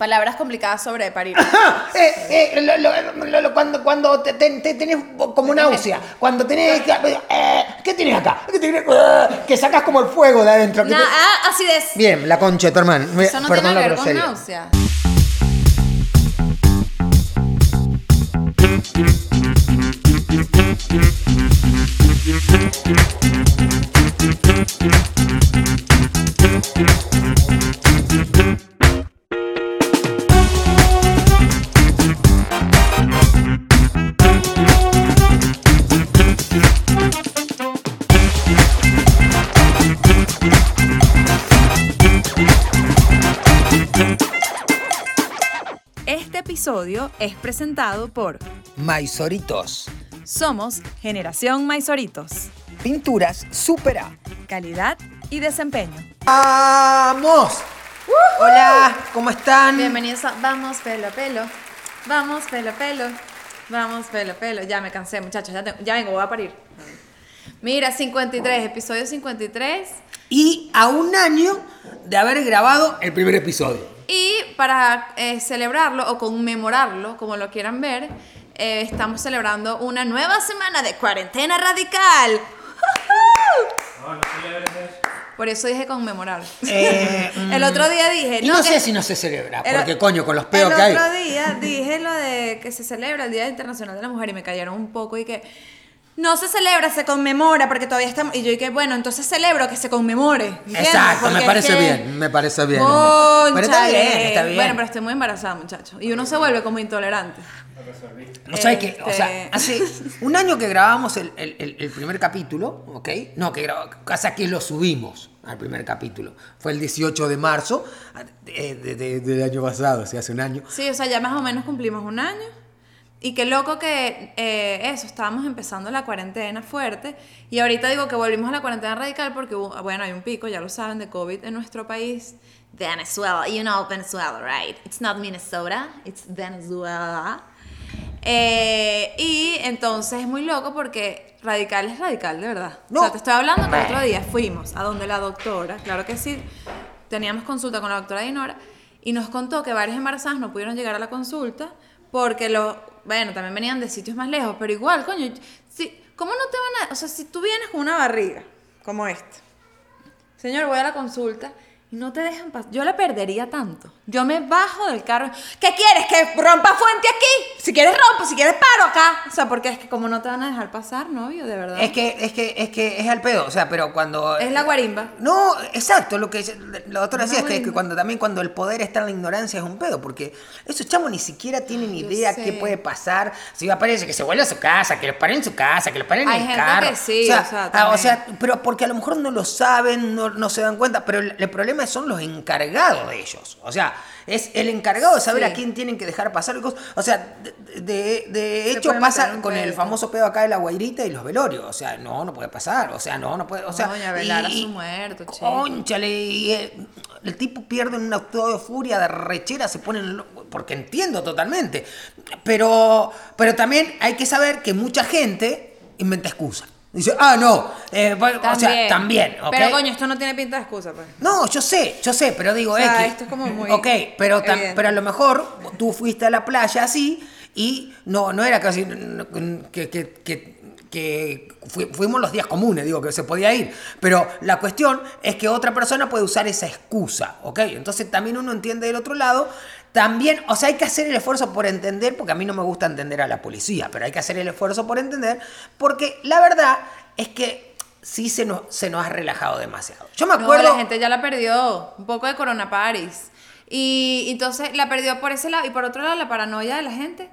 Palabras complicadas sobre parir. Eh, eh, lo- lo- lo- cuando cuando te, te- te tenés como náusea, cuando tenés... eh, ¿Qué tienes acá? ¿Qué tienes? Eh, que sacas como el fuego de adentro. Nah, te- ah, acidez. Bien, la concha de tu hermano. Eso no Perdón tiene que ver con náusea. Episodio es presentado por Maizoritos. Somos Generación Maizoritos. Pinturas Supera. Calidad y desempeño. ¡Vamos! Hola, ¿cómo están? Bienvenidos a Vamos Pelo a Pelo. Vamos Pelo a Pelo. Vamos Pelo a Pelo. Ya me cansé, muchachos. Ya, tengo- ya vengo, voy a parir. Mira, 53, episodio 53. Y a un año de haber grabado el primer episodio. Y para eh, celebrarlo o conmemorarlo, como lo quieran ver, eh, estamos celebrando una nueva semana de cuarentena radical. Por eso dije conmemorar. Eh, el otro día dije. Y no, que- sé si no se celebra, el- porque coño, con los peos el que hay. otro día dije lo de que se celebra el Día Internacional de la Mujer y me cayeron un poco y que no se celebra, se conmemora porque todavía estamos. Y yo dije, bueno, entonces celebro que se conmemore. ¿entiendes? Exacto, Porque me es parece que- bien, me parece bien. Pero está bien, está bien. Bueno, pero estoy muy embarazada, muchachos. Y uno se vuelve como intolerante. No sabes que, o sea, Este- hace un año que grabamos el, el- el- el primer capítulo, ¿ok? No, que grabamos, hasta que lo subimos al primer capítulo. Fue el 18 de marzo de- de- de- del año pasado, o sea, hace un año. Sí, o sea, ya más o menos cumplimos un año. Y qué loco que eh, eso, estábamos empezando la cuarentena fuerte. Y ahorita digo que volvimos a la cuarentena radical porque, bueno, hay un pico, ya lo saben, de COVID en nuestro país. Venezuela, you know Venezuela, right? It's not Minnesota, it's Venezuela. Eh, y entonces es muy loco porque radical es radical, de verdad. No. O sea, te estoy hablando que el otro día fuimos a donde la doctora, claro que sí, teníamos consulta con la doctora Dinora y nos contó que varias embarazadas no pudieron llegar a la consulta porque los, bueno, también venían de sitios más lejos, pero igual, coño, si, ¿cómo no te van a, o sea, si tú vienes con una barriga como esta, señor, voy a la consulta y no te dejan pasar, yo la perdería tanto. Yo me bajo del carro, ¿qué quieres? ¿Que rompa fuente aquí? Si quieres rompo, si quieres paro acá. O sea, porque es que como no te van a dejar pasar, novio, de verdad. Es que, es que, es que es al pedo, o sea, pero cuando. Es la guarimba. No, exacto, lo que la doctora decía es que, cuando también cuando el poder está en la ignorancia es un pedo, porque esos chamos ni siquiera tienen idea qué puede pasar. Si va a aparecer que se vuelva a su casa, que los paren en su casa, que los paren Hay en el gente carro. que sí, o sea, o sea, ah, o sea, pero porque a lo mejor no lo saben, no, no se dan cuenta, pero el, el problema son los encargados de ellos. O sea, es el encargado de saber Sí. a quién tienen que dejar pasar y cosas. O sea, de, de- de Se hecho pasa con el famoso pedo acá de la guairita y los velorios. O sea, no, no puede pasar. O sea, no, no puede. O sea, Doña velar a y- su muerto, chico. Cónchale, y eh, el tipo pierde un acto de furia, de rechera, se pone en lo- porque entiendo totalmente. Pero, pero también hay que saber que mucha gente inventa excusas. Dice, ah, no, eh, bueno, o sea, también, ¿ok? Pero coño, esto no tiene pinta de excusa, pues. No, yo sé, yo sé, pero digo, O sea, X. esto es como muy Ok, pero, tam- pero a lo mejor tú fuiste a la playa así y no, no era casi que, que- que- que fui- fuimos los días comunes, digo, que se podía ir. Pero la cuestión es que otra persona puede usar esa excusa, ¿ok? Entonces también uno entiende del otro lado. También, o sea, hay que hacer el esfuerzo por entender, porque a mí no me gusta entender a la policía, pero hay que hacer el esfuerzo por entender, porque la verdad es que sí se nos, se nos ha relajado demasiado. Yo me No, acuerdo... la gente ya la perdió. Un poco de Corona Paris. Y entonces la perdió por ese lado. Y por otro lado, la paranoia de la gente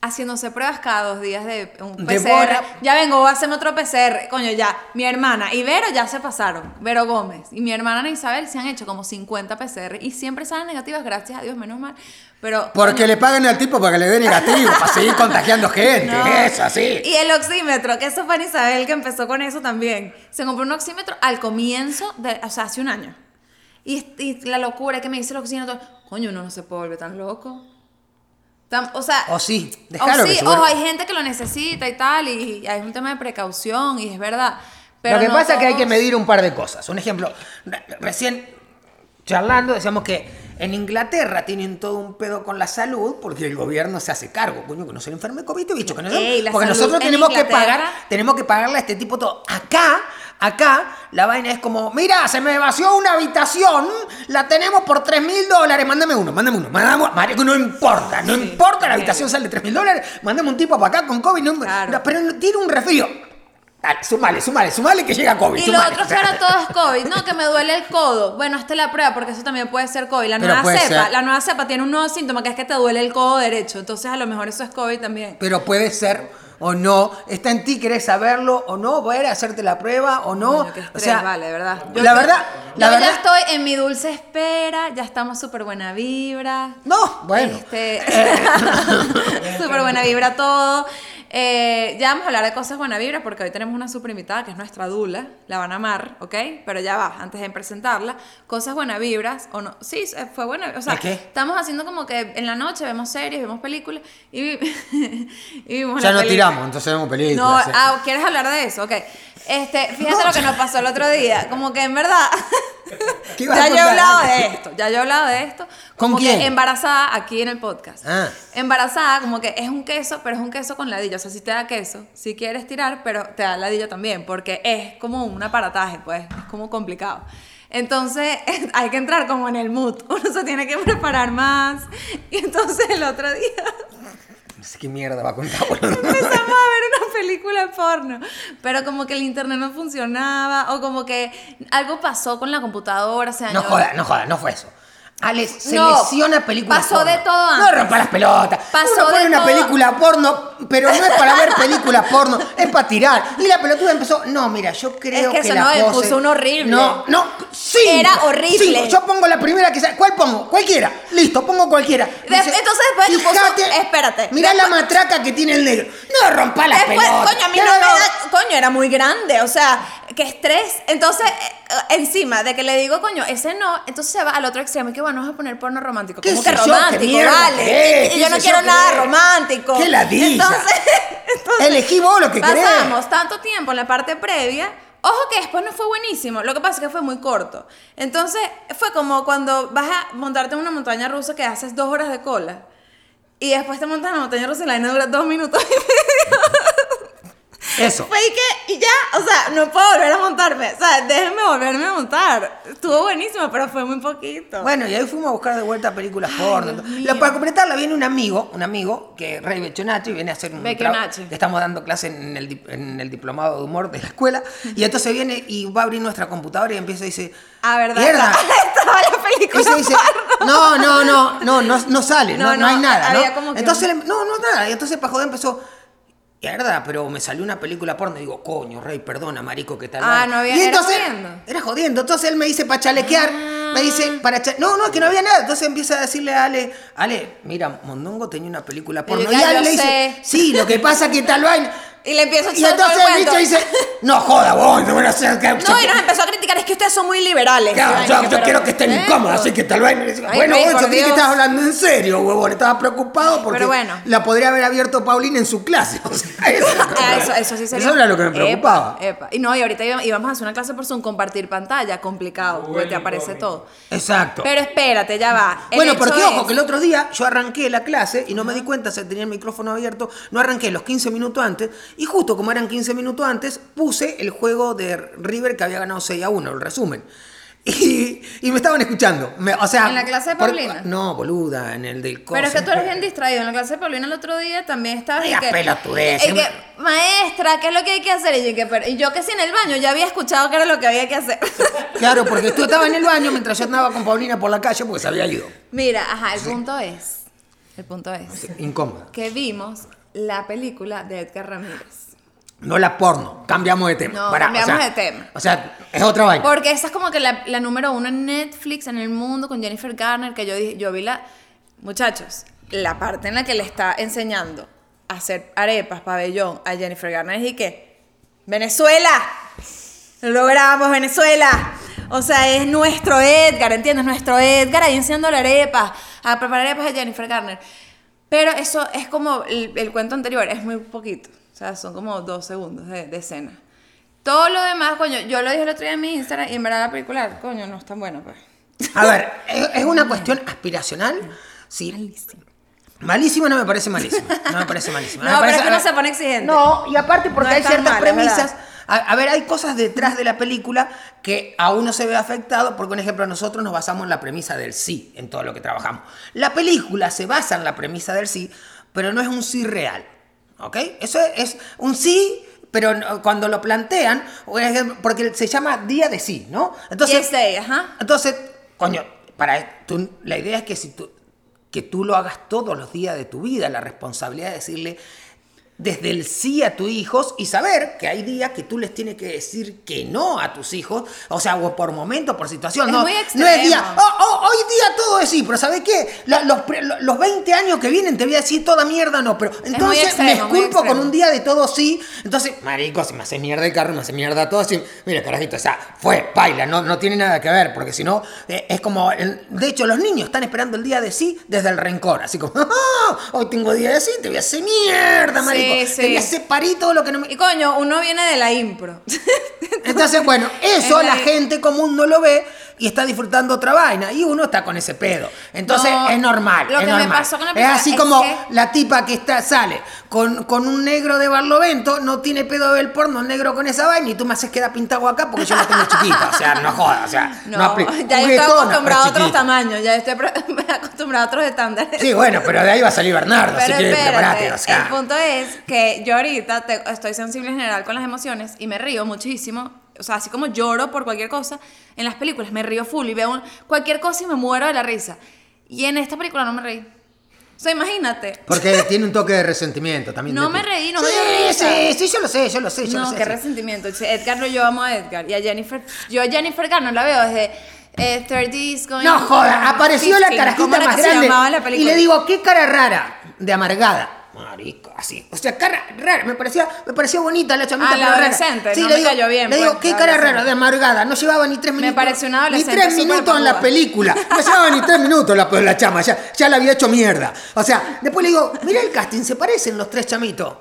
haciéndose pruebas cada dos días de un PCR. Ya vengo, voy a hacerme otro PCR. Coño, ya. Mi hermana y Vero ya se pasaron. Vero Gómez. Y mi hermana Ana Isabel se han hecho como 50 PCR. Y siempre salen negativas, gracias a Dios, menos mal. Pero. Porque coño, le paguen al tipo para que le dé negativo, para seguir contagiando gente. no. Es así. Y el oxímetro, que eso fue Ana Isabel que empezó con eso también. Se compró un oxímetro al comienzo, de, o sea, hace un año. Y, y la locura que me dice el oxímetro, coño, uno no se puede volver tan loco. O sea, O sí, o se ojo, vuelva. hay gente que lo necesita y tal, y, hay un tema de precaución, y es verdad. Pero Lo que no pasa es que hay que medir un par de cosas. Un ejemplo, re- recién charlando decíamos que En Inglaterra tienen todo un pedo con la salud porque el gobierno se hace cargo, coño, que no se le enferme COVID, bicho, que no Ey, porque salud nosotros en tenemos que pagar, tenemos que pagarle a este tipo todo. Acá, acá, la vaina es como, mira, se me vació una habitación, la tenemos por 3 mil dólares, mándame uno, mándame uno, mándame, marico, no importa, no Sí, importa, la habitación sale 3 mil dólares, mándame un tipo para acá con COVID, no- Claro. pero tiene un resfrío. Dale, sumale, sumale, sumale que llega COVID. Y lo sumale. otro es que ahora todo es COVID. No, que me duele el codo. Bueno, hazte la prueba porque eso también puede ser COVID. La Pero nueva puede cepa, ser. la nueva cepa tiene un nuevo síntoma que es que te duele el codo derecho. Entonces a lo mejor eso es COVID también. Pero puede ser o no. Está en ti, querés saberlo o no, poder hacerte la prueba o no. Estrés, o sea, vale, verdad. la verdad, la yo verdad. ya estoy en mi dulce espera, ya estamos súper buena vibra. No, bueno. Este, súper buena vibra todo. Eh, ya vamos a hablar de cosas buena vibra porque hoy tenemos una super invitada que es nuestra Dula, la van a amar, ¿ok? Pero ya va, antes de presentarla, cosas buena vibras o no. Sí, eh, fue buena, o sea, ¿De qué? estamos haciendo como que en la noche vemos series, vemos películas y, vi- y vimos Ya nos peli- tiramos, entonces vemos no, películas. sí. ah, ¿quieres hablar de eso? Ok. Este, fíjate lo que nos pasó el otro día. Como que en verdad. ¿Qué ibas a ya yo he hablado de esto. Ya yo he hablado de esto. ¿Con Como quién? que embarazada aquí en el podcast. Ah. Embarazada, como que es un queso, pero es un queso con ladillo. O sea, si te da queso, si quieres tirar, pero te da ladillo también. Porque es como un aparataje, pues. Es como complicado. Entonces, hay que entrar como en el mood. Uno se tiene que preparar más. Y entonces el otro día. No sé qué mierda va a contar. empezamos a ver una película porno, pero como que el internet no funcionaba o como que algo pasó con la computadora, se No dañó. joda, no joda, no fue eso. Alex No, selecciona películas pasó porno. de todo No antes. rompa las pelotas. Pasó Uno pone de una todo. película porno, pero no es para ver películas porno, es para tirar. Y la pelotuda empezó, no, mira, yo creo que que, eso la no, pose... puso uno horrible. No, no, sí. Era horrible. Yo pongo la primera que sea. ¿Cuál pongo? Cualquiera. Listo, pongo cualquiera. Entonces después puso- espérate. Mirá la matraca que tiene el negro. No rompa las Después, pelotas. coño, a mí no me da, coño, era muy grande, o sea, qué estrés. Entonces, eh, encima de que le digo, coño, ese no, entonces se va al otro extremo y que bueno, vamos a poner porno romántico. ¿Qué Como sé que qué romántico, mierda vale. y ¿Qué yo no quiero nada querés? romántico. ¿Qué ladilla? Entonces, entonces, Elegí vos lo que querés. Pasamos tanto tiempo en la parte previa. Ojo que después no fue buenísimo, lo que pasa es que fue muy corto. Entonces fue como cuando vas a montarte en una montaña rusa que haces dos horas de cola y después te montas en la montaña rusa y la vaina dura dos minutos y medio. Eso. Fue y que, y ya, o sea, no puedo volver a montarme. O sea, déjenme volverme a montar. Estuvo buenísimo, pero fue muy poquito. Bueno, y ahí fuimos a buscar de vuelta películas porno. La, para completarla viene un amigo, un amigo, que Rey Bechonachi, viene a hacer un Vecchio tra- Nachi. Le estamos dando clase en el, en el diplomado de humor de la escuela. Y entonces viene y va a abrir nuestra computadora y empieza y dice. Ah, ¿verdad? "Mierda". Estaba la película Y se dice, porno. no, no, no, no, no, no sale, no, No, no hay nada, ¿no? había como que Entonces, no, no, nada. Y entonces para joder empezó, mierda, pero me salió una película porno. Y digo, coño, Rey, perdona, marico, ¿qué tal? Ah, va?". no había- Y era entonces, jodiendo. Era jodiendo. Entonces él me dice para chalequear, me dice, para cha- No, no, es que no había nada. Entonces empieza a decirle a Ale, Ale, mira, Mondongo tenía una película porno. Y Ale le dice, sé. sí, lo que pasa que tal vaina. Y le empiezo a Y echar todo entonces el el bicho dice, no joda vos, no van a hacer que. No, y nos empezó a criticar, es que ustedes son muy liberales. Claro, Y yo, quiero que estén ¿Eh? incómodos, así que tal vez. Ay, bueno, vos yo que estabas hablando en serio, huevón. Estaba preocupado porque bueno. la podría haber abierto Paulina en su clase. O sea, eso, Ah, eso, eso sí sería. Eso era lo que me preocupaba. Epa, epa. Y no, y ahorita íbamos, a hacer una clase por Zoom, compartir pantalla, complicado, porque te aparece todo. Exacto. Pero espérate, ya va. El bueno, porque ojo, es- que el otro día yo arranqué la clase y no me di cuenta, se tenía el micrófono abierto, no arranqué los 15 minutos antes, y justo como eran 15 minutos antes, puse el juego de River que había ganado 6 a 1, el resumen. Y, y me estaban escuchando. Me- o sea, ¿En la clase de por- Paulina? no, boluda, en el del Pero es que coso. tú eres bien distraído. En la clase de Paulina el otro día también estabas Vaya que, pelotudez, y que, maestra, ¿qué es lo que hay que hacer? Y yo, que, pero- y yo que sí en el baño ya había escuchado que era lo que había que hacer. Claro, porque tú estabas en el baño mientras yo andaba con Paulina por la calle porque se había ido. Mira, ajá, el punto es, el punto es que vimos la película de Edgar Ramírez. No la porno, cambiamos de tema. No, Pará, cambiamos o sea, de tema. O sea, es otra vaina. Porque esa es como que la, la número uno en Netflix, en el mundo, con Jennifer Garner, que yo, dije- yo vi la... Muchachos, la parte en la que le está enseñando a hacer arepas, pabellón, a Jennifer Garner y que... Venezuela, lo logramos, Venezuela. O sea, es nuestro Edgar, ¿entiendes? Nuestro Edgar ahí enseñando la arepa, a preparar arepas a Jennifer Garner. Pero eso es como el, el cuento anterior, es muy poquito. O sea, son como dos segundos de, de escena. Todo lo demás, coño, yo lo dije el otro día en mi Instagram y en verdad la película, coño, no es tan buena, pues. A ver, ¿es es una cuestión aspiracional? Sí. Malísimo. Malísima no me parece malísima. No me parece malísima. No, Me pero parece- es que uno se pone exigente. No, y aparte porque No hay ciertas mal, es verdad. A, a ver, hay cosas detrás de la película que a uno se ve afectado, porque, por ejemplo, nosotros nos basamos en la premisa del sí en todo lo que trabajamos. La película se basa en la premisa del sí, pero no es un sí real. ¿Ok? Eso es, es un sí, pero no- cuando lo plantean, porque se llama día de sí, ¿no? Entonces, day, ajá. entonces, coño, para tú- la idea es que si tú que tú lo hagas todos los días de tu vida, la responsabilidad de decirle desde el sí a tus hijos y saber que hay días que tú les tienes que decir que no a tus hijos, o sea, o por momento, por situación, Es no, muy no extremo. es día, oh, oh, hoy día todo es sí, pero ¿sabes qué? La- los, los 20 años que vienen te voy a decir toda mierda no, pero entonces extremo, me esculpo con un día de todo sí, entonces, marico, si me hace mierda el carro, me hace mierda todo así, mira, carajito, o sea, fue, baila, no, no tiene nada que ver, porque si no, eh, es como, de hecho, los niños están esperando el día de sí desde el rencor, así como, "Ah, hoy tengo día de sí, te voy a hacer mierda, marico, Sí, sí. todo lo que no me... Y coño, uno viene de la impro. Entonces, bueno, eso Es la la- gente común no lo ve y está disfrutando otra vaina y uno está con ese pedo. Entonces No, es normal. lo es que me normal. pasó con la Es así es como que- la tipa que está, sale con, con un negro de Barlovento, no tiene pedo de ver porno negro con esa vaina y tú me haces quedar pintado acá porque yo la tengo chiquita. O sea, no jodas. O sea, no, No, apli- ya yo estoy acostumbrado a otros tamaños, ya estoy acostumbrado a otros estándares. Sí, bueno, pero de ahí va a salir Bernardo, Pero que espérate, prepárate. O sea. el punto es que yo ahorita te- estoy sensible en general con las emociones y me río muchísimo. O sea, así como lloro por cualquier cosa, en las películas me río full y veo un- cualquier cosa y me muero de la risa. Y en esta película no me reí. O sea, imagínate. Porque tiene un toque de resentimiento también. No me reí, no me sí, dio risa. Sí, sí, yo lo sé, yo lo sé, yo lo No, sé. qué sí. resentimiento. Edgar, yo amo a Edgar. Y a Jennifer. Yo a Jennifer Garner la veo desde eh, 30's going No joda, apareció la 15. ¿Cómo carajita más grande. la y le digo, qué cara rara, de amargada. Marico, así. O sea, cara rara. Me parecía, me pareció bonita la chamita. Ah, la adolescente, Sí, no le me digo, cayó bien, Le digo, pues, qué cara rara, de amargada. No llevaba ni tres minutos. pareció una Ni adolescente tres súper minutos en la película. No llevaba ni tres minutos la, la chama. Ya, ya la había hecho mierda. O sea, después le digo, mira el casting, se parecen los tres chamitos.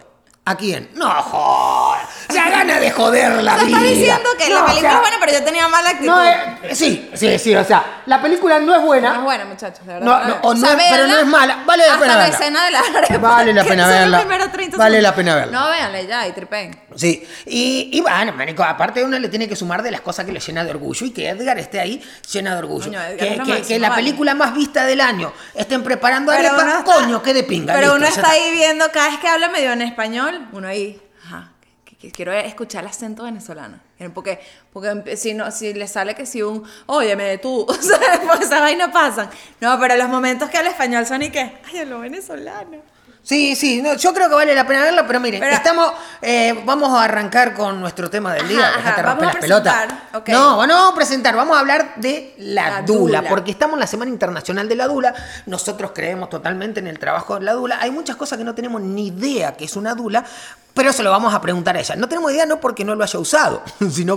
¿A quién? No joda. O sea, gana de joder la Te vida. está diciendo que No, la o película sea, es buena, pero yo tenía mala actitud. no es- sí, sí, sí, o sea, la película no es buena. No es buena, muchachos, de verdad. No, no, o no es- pero no véanla es mala. Vale la hasta pena la verla. escena de la arepa, Vale la pena verla. primeros 30 Vale la pena verla. No, véanle ya y tripen. Sí, y, y bueno, marico, aparte uno le tiene que sumar de las cosas que le llena de orgullo y que Edgar esté ahí llena de orgullo. Coño, Edgar que, es lo que- máximo, que la vale. película más vista del año estén preparando Pero arepa, uno está- coño, qué de pinga. Pero listo, uno ya está ahí viendo, cada vez que habla medio en español, uno ahí, quiero escuchar el acento venezolano. Porque, porque si, no, si le sale que si un, óyeme tú, o sea, pues pasan. No, pero los momentos que habla español son y que, ay, lo venezolano. Sí, sí, no, yo creo que vale la pena verla, pero miren, Pero- estamos, eh, vamos a arrancar con nuestro tema del día, Ajá, ajá, vamos las a pelotas. No, no vamos a presentar, vamos a hablar de la, La dula, dula. porque estamos en la Semana Internacional de la Dula, nosotros creemos totalmente en el trabajo de la dula, hay muchas cosas que no tenemos ni idea que es una dula, pero se lo vamos a preguntar a ella. No tenemos idea no porque no lo haya usado, sino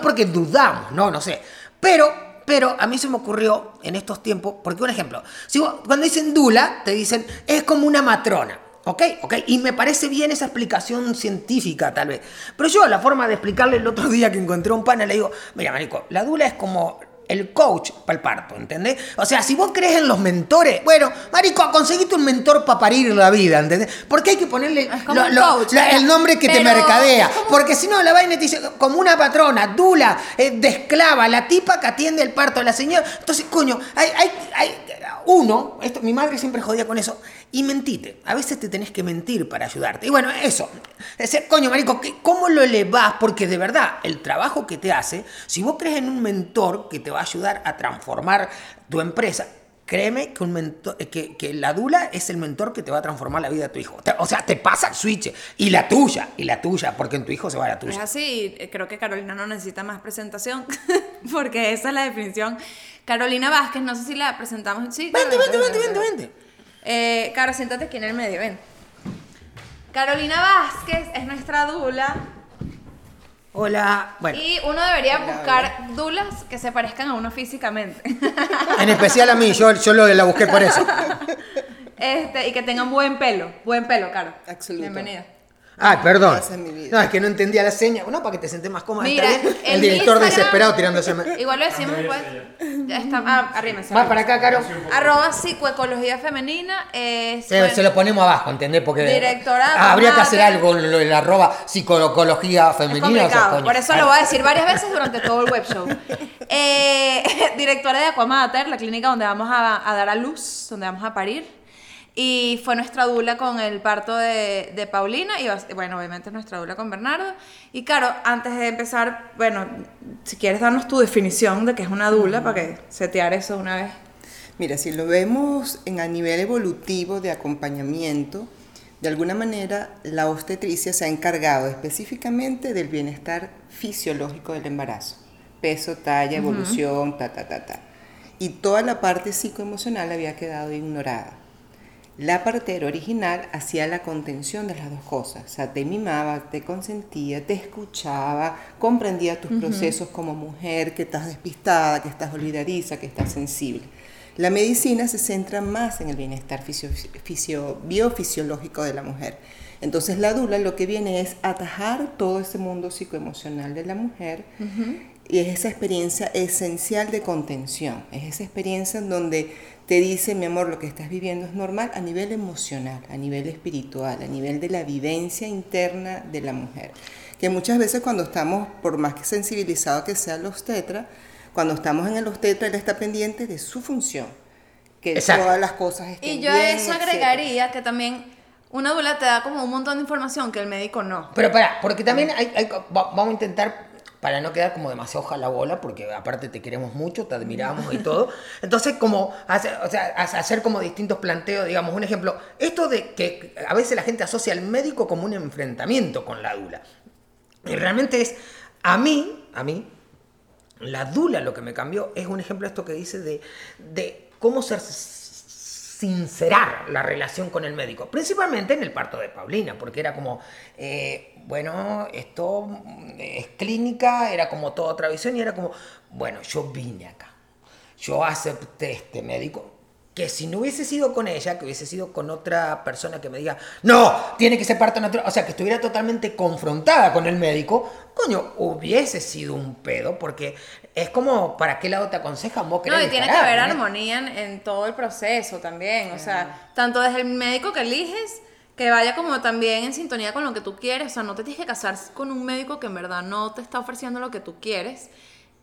porque dudamos, no, no sé. Pero pero a mí se me ocurrió en estos tiempos, porque un ejemplo, si cuando dicen dula, te dicen es como una matrona. ¿Ok? ¿Ok? Y me parece bien esa explicación científica, tal vez. Pero yo, la forma de explicarle el otro día que encontré un pana, le digo, mira, marico, la dula es como el coach para el parto, ¿entendés? O sea, si vos crees en los mentores, bueno, marico, conseguiste un mentor para parir la vida, ¿entendés? Porque hay que ponerle Es como lo- un lo- coach, la- el nombre que te mercadea. Porque si no, la vaina te dice como una patrona, dula, eh, de esclava, la tipa que atiende el parto de la señora. Entonces, coño, hay, hay, hay uno, esto, mi madre siempre jodía con eso, y mentite. A veces te tenés que mentir para ayudarte. Y bueno, eso. Ese, coño, marico, ¿qué- ¿cómo lo elevás? Porque de verdad, el trabajo que te hace, si vos crees en un mentor que te va a ayudar a transformar tu empresa, Créeme que, un mentor, que, que la dula es el mentor que te va a transformar la vida de tu hijo. O sea, te pasa el switch. Y la tuya, y la tuya, porque en tu hijo se va la Es tuya. así, eh, creo que Carolina no necesita más presentación, porque esa es la definición. Carolina Vázquez, no sé si la presentamos. Sí, Vente, vente, vente, vente, vente. Eh, Caro, siéntate aquí en el medio, ven. Carolina Vázquez es nuestra dula Hola. Bueno, y uno debería buscar dulas que se parezcan a uno físicamente. en especial a mí, yo, yo lo, la busqué por eso. este, y que tengan buen pelo, buen pelo, Caro. Absoluto. Bienvenida. Ay, perdón. Mi vida. No, es que no entendía la seña. No, para que te sientes más cómoda. Mira, Está bien. El, en director Instagram- desesperado tirándose. Igual lo decimos pues. Ya está. Ah, arrímense. Más para acá, Caro. Arroba psicoecología femenina. Es, Se, bueno, se lo ponemos abajo, ¿entendés? Porque Directorado, Ah, habría que hacer algo la arroba psicología Es femenina. o sea, por eso lo voy a decir varias veces durante todo el web show. Eh, directora de Aquamater, la clínica donde vamos a, a dar a luz, donde vamos a parir. Y fue nuestra dula con el parto de, de Paulina y bueno, obviamente nuestra dula con Bernardo. Y claro, antes de empezar, bueno, si quieres darnos tu definición de qué es una dula para que setear eso una vez. Mira, si lo vemos en, a nivel evolutivo de acompañamiento, de alguna manera la obstetricia se ha encargado específicamente del bienestar fisiológico del embarazo. Peso, talla, evolución, ta, ta, ta, ta. Y toda la parte psicoemocional había quedado ignorada. La partera original hacía la contención de las dos cosas, o sea, te mimaba, te consentía, te escuchaba, comprendía tus procesos como mujer, que estás despistada, que estás olvidadiza, que estás sensible. La medicina se centra más en el bienestar fisio- fisio- biofisiológico de la mujer. Entonces la dula lo que viene es atajar todo ese mundo psicoemocional de la mujer y es esa experiencia esencial de contención, es esa experiencia en donde te dice, mi amor, lo que estás viviendo es normal a nivel emocional, a nivel espiritual, a nivel de la vivencia interna de la mujer. Que muchas veces cuando estamos, por más que sensibilizado que sea el obstetra, cuando estamos en el obstetra, él está pendiente de su función, que Exacto. todas las cosas estén Y yo a bien, eso etcétera. agregaría que también una dula te da como un montón de información que el médico no. Pero pará, porque también hay, hay- va- vamos a intentar, para no quedar como demasiado jalabola, porque aparte te queremos mucho, te admiramos y todo. Entonces, como hacer, o sea, ha- hacer como distintos planteos, digamos, un ejemplo, esto de que a veces la gente asocia al médico como un enfrentamiento con la dula. Y realmente es, a mí, a mí, la dula lo que me cambió es un ejemplo de esto que dice de, de cómo ser sincerar la relación con el médico, principalmente en el parto de Paulina, porque era como, eh, bueno, esto mm, es clínica, era como toda otra visión y era como, bueno, yo vine acá, yo acepté este médico, que si no hubiese sido con ella, que hubiese sido con otra persona que me diga, no, tiene que ser parto natural, o sea, que estuviera totalmente confrontada con el médico, coño, hubiese sido un pedo, porque es como, ¿para qué lado te aconsejan vos No, y tiene que haber ¿no? armonía en, en todo el proceso también. O sea, tanto desde el médico que eliges, que vaya como también en sintonía con lo que tú quieres. O sea, no te tienes que casar con un médico que en verdad no te está ofreciendo lo que tú quieres.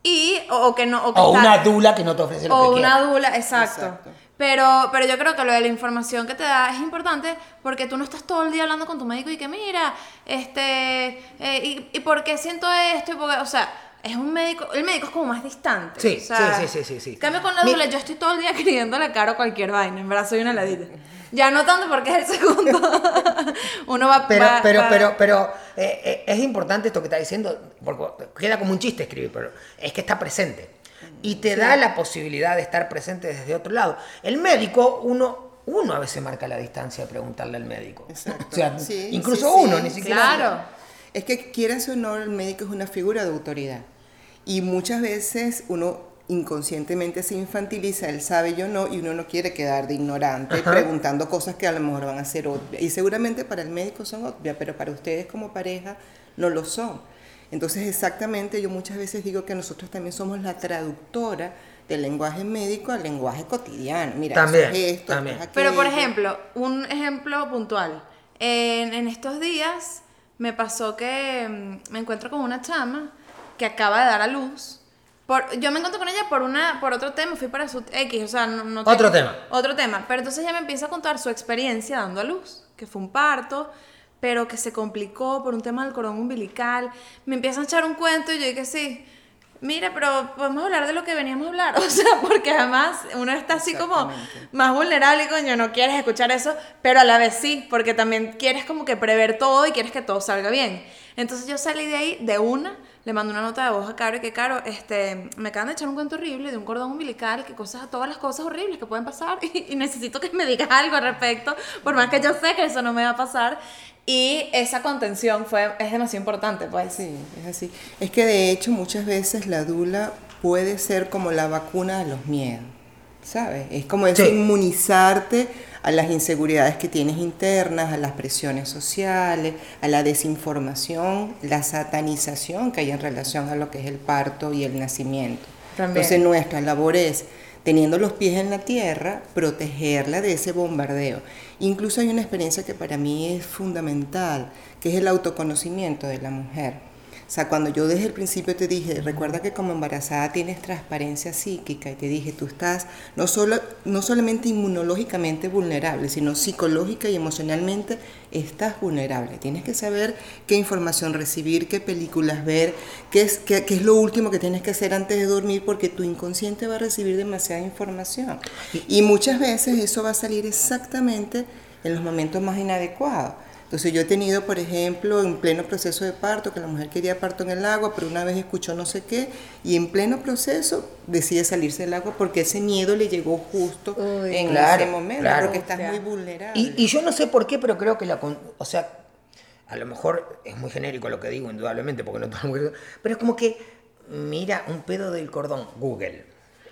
Y, o, o que no. O, que O está- una dula que no te ofrece lo o que una quieres. dula, exacto. Exacto. Pero, pero yo creo que lo de la información que te da es importante porque tú no estás todo el día hablando con tu médico y que mira, este, eh, y, y por qué siento esto, y por qué- o sea, es un médico, el médico es como más distante. Sí, o sea, sí, sí, sí, sí, sí. Cambio con la Mi- dula, yo estoy todo el día creyéndole caro a cualquier vaina, en verdad soy una ladita. Ya no tanto porque es el segundo. Uno va Pero, va- pero, va- pero, pero eh, eh, es importante esto que está diciendo, porque queda como un chiste escribir, pero es que está presente. Y te da la posibilidad de estar presente desde otro lado. El médico, uno, uno a veces marca la distancia de preguntarle al médico. Exacto. O sea, Sí, incluso sí, uno, sí, ni sí. siquiera. Claro. Es que quieras o no, el médico es una figura de autoridad. Y muchas veces uno inconscientemente se infantiliza, él sabe, yo no, y uno no quiere quedar de ignorante Ajá. preguntando cosas que a lo mejor van a ser obvias. Y seguramente para el médico son obvias, pero para ustedes como pareja no lo son. Entonces, exactamente, yo muchas veces digo que nosotros también somos la traductora del lenguaje médico al lenguaje cotidiano. Mira, eso También, es esto, esto también. es Pero por ejemplo, un ejemplo puntual. En, en estos días me pasó que mm, me encuentro con una chama que acaba de dar a luz. Por, yo me encuentro con ella por una por otro tema, fui para su X, o sea, no, no Otro tema. Otro tema. Pero entonces ella me empieza a contar su experiencia dando a luz, que fue un parto, pero que se complicó por un tema del cordón umbilical. Me empieza a echar un cuento y yo dije, sí, mira, pero podemos hablar de lo que veníamos a hablar. O sea, porque además uno está así como más vulnerable y coño, no quieres escuchar eso, pero a la vez sí, porque también quieres como que prever todo y quieres que todo salga bien. Entonces yo salí de ahí de una, le mandé una nota de voz a Caro y que Caro, este, me acaban de echar un cuento horrible de un cordón umbilical, que cosas, todas las cosas horribles que pueden pasar y, y necesito que me digas algo al respecto, por más que yo sé que eso no me va a pasar. Y esa contención fue, es demasiado importante, pues. Sí, es así. Es que de hecho muchas veces la dula puede ser como la vacuna de los miedos, ¿sabes? Es como eso, Sí. inmunizarte a las inseguridades que tienes internas, a las presiones sociales, a la desinformación, la satanización que hay en relación a lo que es el parto y el nacimiento. También. Entonces nuestra labor es, teniendo los pies en la tierra, protegerla de ese bombardeo. Incluso hay una experiencia que para mí es fundamental, que es el autoconocimiento de la mujer. O sea, cuando yo desde el principio te dije, recuerda que como embarazada tienes transparencia psíquica y te dije, tú estás no, solo, no solamente inmunológicamente vulnerable, sino psicológica y emocionalmente estás vulnerable. Tienes que saber qué información recibir, qué películas ver, qué es, qué, qué es lo último que tienes que hacer antes de dormir porque tu inconsciente va a recibir demasiada información. Y muchas veces eso va a salir exactamente en los momentos más inadecuados. Entonces yo he tenido, por ejemplo, en pleno proceso de parto, que la mujer quería parto en el agua, pero una vez escuchó no sé qué, y en pleno proceso decide salirse del agua porque ese miedo le llegó justo Uy, en claro, ese momento, claro. porque estás muy vulnerable. Y, y yo no sé por qué, pero creo que la... O sea, a lo mejor es muy genérico lo que digo, indudablemente, porque no todo el mundo- Pero es como que, mira, un pedo del cordón, Google.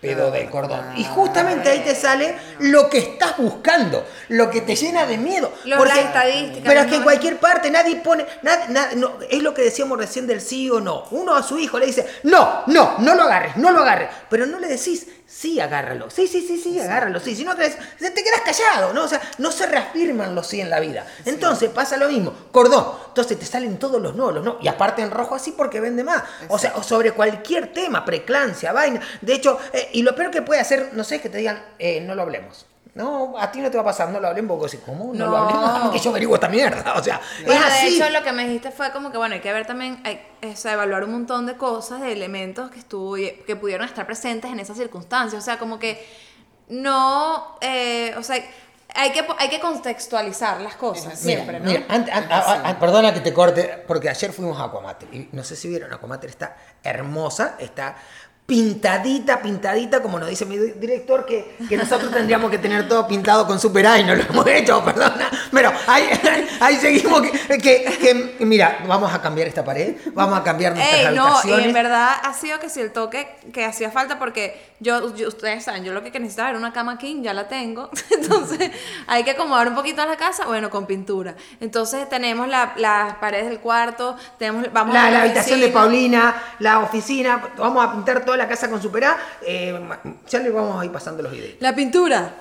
Pedo del cordón. Y justamente ahí te sale lo que estás buscando, lo que te llena de miedo. Los- Porque- estadísticas, Pero es que en cualquier parte nadie pone. no, es lo que decíamos recién del sí o no. Uno a su hijo le dice, no, no, no lo agarres, no lo agarres. Pero no le decís, sí, agárralo. Sí, sí, sí, sí, agárralo. Sí, si no crees, te quedas callado, ¿no? O sea, no se reafirman los sí en la vida. Entonces pasa lo mismo. Cordón. Entonces te salen todos los no, los no. Y aparte en rojo así porque vende más. O sea, o sobre cualquier tema, preclancia, vaina. De hecho, eh, y lo peor que puede hacer, no sé, es que te digan, eh, no lo hablemos. No, a ti no te va a pasar, no lo hablemos porque si, ¿cómo? No, lo No. hablemos, Déjame que yo averiguo esta mierda. O sea, Bueno, es así. de hecho, lo que me dijiste fue como que, bueno, hay que ver también, hay, o sea, evaluar un montón de cosas, de elementos que, estuvo, que pudieron estar presentes en esas circunstancias. O sea, como que no, eh, o sea, hay que, hay que contextualizar las cosas Mira, siempre, ¿no? mira, perdona que te corte, porque ayer fuimos a Aquamater y no sé si vieron, Aquamater está hermosa, está pintadita, pintadita, como nos dice mi di- director, que, que nosotros tendríamos que tener todo pintado con Super A no lo hemos hecho, perdona. Pero ahí, ahí seguimos, que, que- que, mira, vamos a cambiar esta pared, vamos a cambiar nuestras Ey, no, y en verdad ha sido que si el toque que hacía falta, porque yo, yo- ustedes saben, yo lo que necesitaba era una cama king, ya la tengo, entonces hay que acomodar un poquito la casa, bueno, con pintura. Entonces tenemos la- las paredes del cuarto, tenemos, vamos La, a la habitación de. Paulina, la oficina, vamos a pintar toda la casa con Super A, eh, ya le vamos a ir pasando los videos. La pintura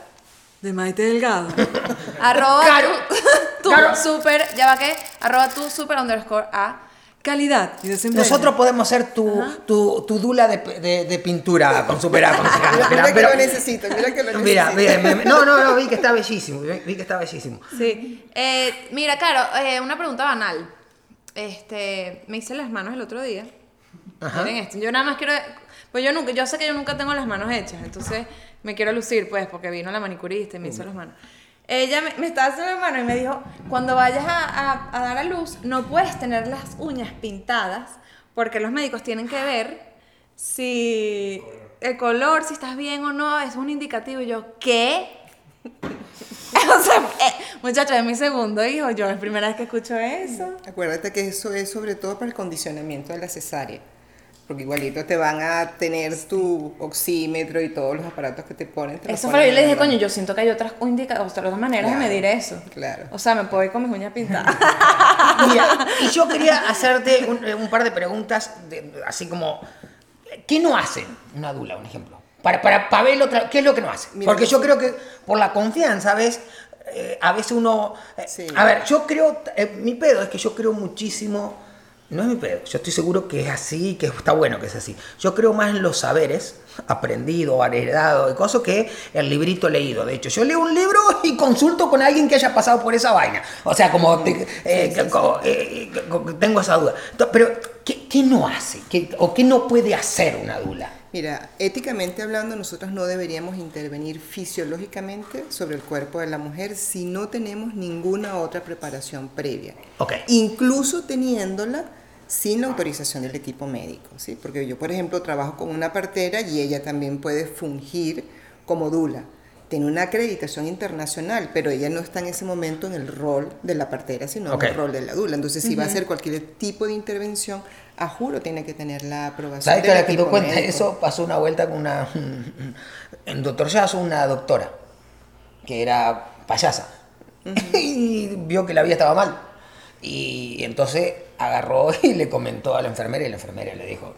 de Maite Delgado. arroba Claro, tu, tu claro. super, ya va que, arroba tu super underscore a calidad y desempeño. Nosotros podemos ser tu, tu, tu dula de, de- de pintura con Super A. con Super A. Mira, Mira, que pero- lo necesito, mira que lo necesito. Mira, no, no, no, vi que está bellísimo, vi vi que está bellísimo. Sí. Eh, mira, Caro, eh, una pregunta banal. Este, me hice las manos el otro día. Ajá. Miren esto. Yo nada más quiero. Pues yo nunca, yo sé que yo nunca tengo las manos hechas, entonces me quiero lucir, pues, porque vino la manicurista y me hizo las manos. Ella me, estaba haciendo las manos y me dijo: cuando vayas a, dar a luz, no puedes tener las uñas pintadas, porque los médicos tienen que ver si el color, si estás bien o no, es un indicativo. Y yo, ¿qué? eh, muchachos, es mi segundo hijo, yo es la primera vez que escucho eso. Acuérdate que eso es sobre todo para el condicionamiento de la cesárea. Porque igualito te van a tener tu oxímetro y todos los aparatos que te ponen. te Eso fue lo que yo le dije, coño, yo siento que hay otras, otras maneras Claro, de medir eso. claro. O sea, me puedo ir con mis uñas pintadas. Mira, y yo quería hacerte un, eh, un par de preguntas, de- así como, ¿qué no hace una dula, un ejemplo? Para, para, para ver otra, ¿qué es lo que no hace? Mira, Porque yo creo que por la confianza, ¿ves? Eh, a veces uno... eh, Sí. A ver, yo creo, eh, mi pedo es que yo creo muchísimo, no es mi pedo, yo estoy seguro que es así, que está bueno que es así. Yo creo más en los saberes aprendido, heredado, de cosas que el librito leído. De hecho, yo leo un libro y consulto con alguien que haya pasado por esa vaina. O sea, como, te- eh, eh, tengo esa duda. Pero, ¿qué, qué no hace? ¿Qué- ¿O qué no puede hacer una dula? Mira, éticamente hablando, nosotros no deberíamos intervenir fisiológicamente sobre el cuerpo de la mujer si no tenemos ninguna otra preparación previa. Ok. Incluso teniéndola sin la autorización del equipo médico, ¿sí? Porque yo, por ejemplo, trabajo con una partera y ella también puede fungir como dula. Tiene una acreditación internacional, pero ella no está en ese momento en el rol de la partera, sino Ok. en el rol de la dula. Entonces, si va a hacer cualquier tipo de intervención, a juro tiene que tener la aprobación ¿Sabes que ahora que tú cuentas médico. eso? Pasó una vuelta con una. En Doctor Yazo, una doctora. que era payasa. y vio que la vida estaba mal. Y entonces agarró y le comentó a la enfermera y la enfermera le dijo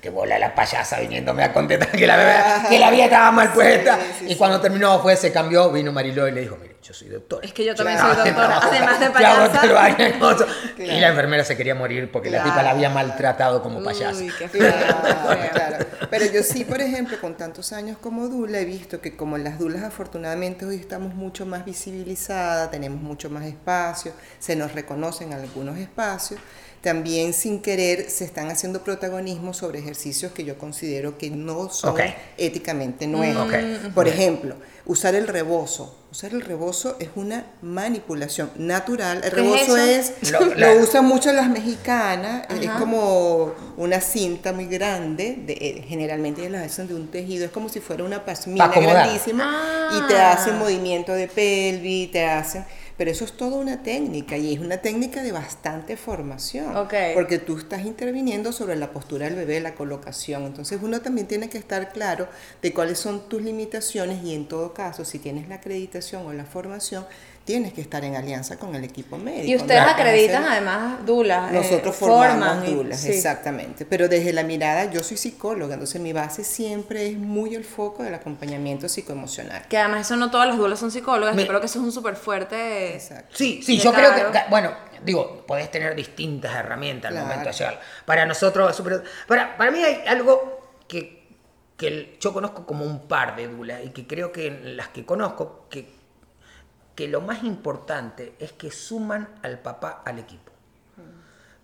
que bola la payasa viniéndome a contestar que la, que la vida estaba mal puesta. y cuando terminó fue, se cambió, vino Mariló y le dijo, mire, yo soy doctor. Es que yo también soy doctora, además de payasa. Y la enfermera se quería morir porque la tipa la había maltratado como payasa. Uy, qué claro, Pero yo sí, por ejemplo, con tantos años como dula, he visto que como las dulas afortunadamente hoy estamos mucho más visibilizadas, tenemos mucho más espacio, se nos reconocen algunos espacios, también sin querer se están haciendo protagonismo sobre ejercicios que yo considero que no son éticamente nuevos. Por ejemplo, usar el rebozo. Usar el rebozo es una manipulación natural. El rebozo es, lo, usan mucho las mexicanas, es como una cinta muy grande, de, eh, generalmente las hacen de un tejido, es como si fuera una pasmina grandísima y te ah. hacen movimiento de pelvis, te hacen pero eso es toda una técnica y es una técnica de bastante formación. Porque tú estás interviniendo sobre la postura del bebé, la colocación. Entonces uno también tiene que estar claro de cuáles son tus limitaciones y en todo caso, si tienes la acreditación o la formación, tienes que estar en alianza con el equipo médico. Y ustedes acreditan además dulas. Eh, Nosotros formamos dulas, exactamente. Pero desde la mirada, yo soy psicóloga, entonces mi base siempre es muy el foco del acompañamiento psicoemocional. Que además eso no todas las dulas son psicólogas, yo creo que eso es un súper fuerte. Exacto. Sí, sí, yo creo que, bueno, digo, podés tener distintas herramientas al momento de llegar. Para nosotros, super, para, para mí hay algo que, que yo conozco como un par de dulas y que creo que las que conozco, que que lo más importante es que suman al papá al equipo.